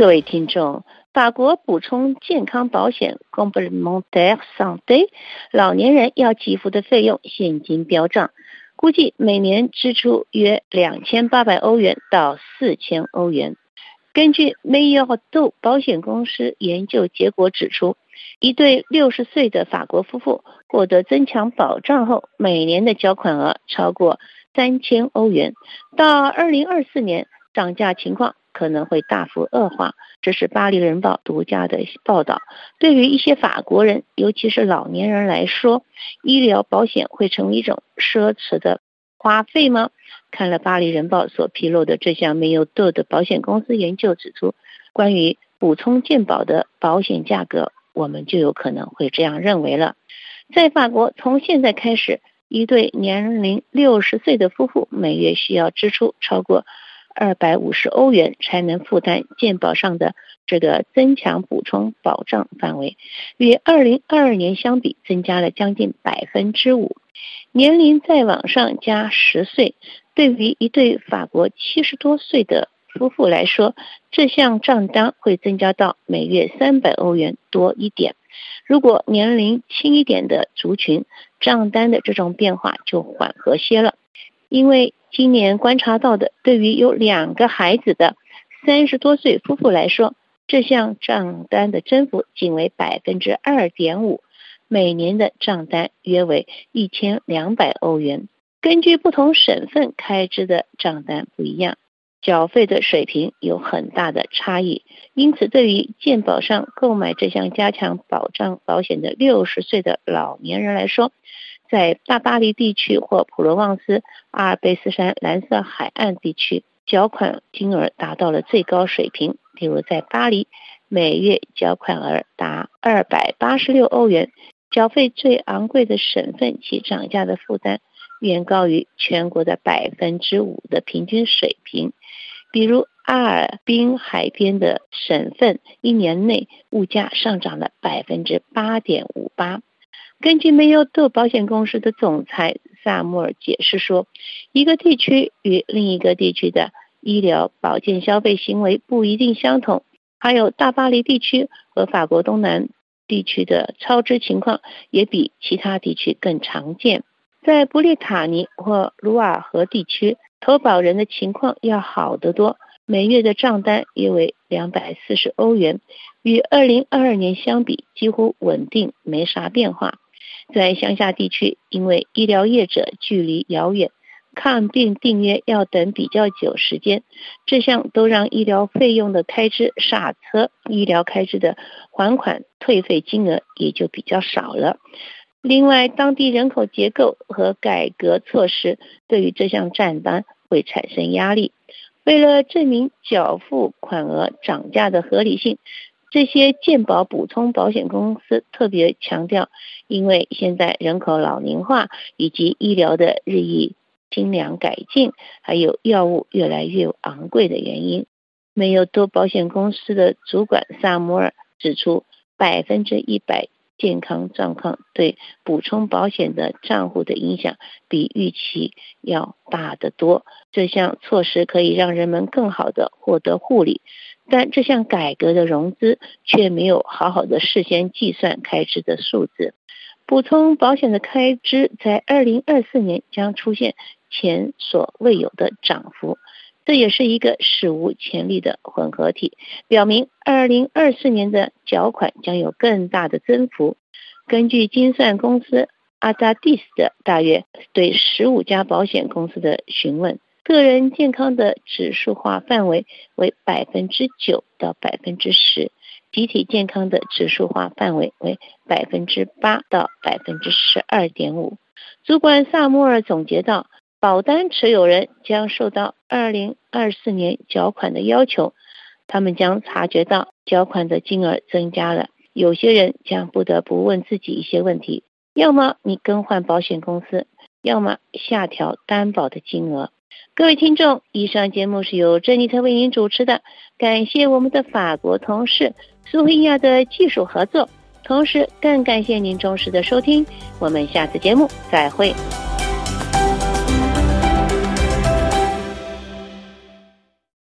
各位听众，法国补充健康保险 （Complémentaire Santé） 老年人要给付的费用现金标账，估计每年支出约两千八百欧元到四千欧元。根据 m a y o r d o 保险公司研究结果指出，一对六十岁的法国夫妇获得增强保障后，每年的缴款额超过三千欧元。到二零二四年，涨价情况。可能会大幅恶化，这是巴黎人报独家的报道。对于一些法国人，尤其是老年人来说，医疗保险会成为一种奢侈的花费吗？看了巴黎人报所披露的这项没有度的保险公司研究指出，关于补充健保的保险价格，我们就有可能会这样认为了。在法国，从现在开始，一对年龄六十岁的夫妇每月需要支出超过。二百五十欧元才能负担健保上的这个增强补充保障范围，与二零二二年相比增加了将近百分之五。年龄再往上加十岁，对于一对法国七十多岁的夫妇来说，这项账单会增加到每月三百欧元多一点。如果年龄轻一点的族群，账单的这种变化就缓和些了，因为。今年观察到的，对于有两个孩子的三十多岁夫妇来说，这项账单的增幅仅为百分之二点五，每年的账单约为一千两百欧元。根据不同省份开支的账单不一样，缴费的水平有很大的差异。因此，对于健保上购买这项加强保障保险的六十岁的老年人来说，在大巴黎地区或普罗旺斯、阿尔卑斯山蓝色海岸地区，缴款金额达到了最高水平。例如，在巴黎，每月缴款额达二百八十六欧元。缴费最昂贵的省份，其涨价的负担远高于全国的百分之五的平均水平。比如，阿尔滨海边的省份，一年内物价上涨了百分之八点五八。根据梅优豆保险公司的总裁萨穆尔解释说，一个地区与另一个地区的医疗保健消费行为不一定相同，还有大巴黎地区和法国东南地区的超支情况也比其他地区更常见。在布列塔尼或卢瓦河地区，投保人的情况要好得多，每月的账单约为两百四十欧元，与二零二二年相比几乎稳定，没啥变化。在乡下地区，因为医疗业者距离遥远，看病订约要等比较久时间，这项都让医疗费用的开支刹车，医疗开支的还款退费金额也就比较少了。另外，当地人口结构和改革措施对于这项账单会产生压力。为了证明缴付款额涨价的合理性。这些健保补充保险公司特别强调，因为现在人口老龄化以及医疗的日益精良改进，还有药物越来越昂贵的原因，没有多保险公司的主管萨摩尔指出，百分之一百健康状况对补充保险的账户的影响比预期要大得多。这项措施可以让人们更好的获得护理。但这项改革的融资却没有好好的事先计算开支的数字，补充保险的开支在二零二四年将出现前所未有的涨幅，这也是一个史无前例的混合体，表明二零二四年的缴款将有更大的增幅。根据精算公司阿扎蒂斯的大约对十五家保险公司的询问。个人健康的指数化范围为百分之九到百分之十，集体健康的指数化范围为百分之八到百分之十二点五。主管萨穆尔总结道：“保单持有人将受到二零二四年缴款的要求，他们将察觉到缴款的金额增加了。有些人将不得不问自己一些问题：要么你更换保险公司，要么下调担保的金额。”各位听众，以上节目是由珍妮特为您主持的，感谢我们的法国同事苏菲亚的技术合作，同时更感谢您忠实的收听，我们下次节目再会。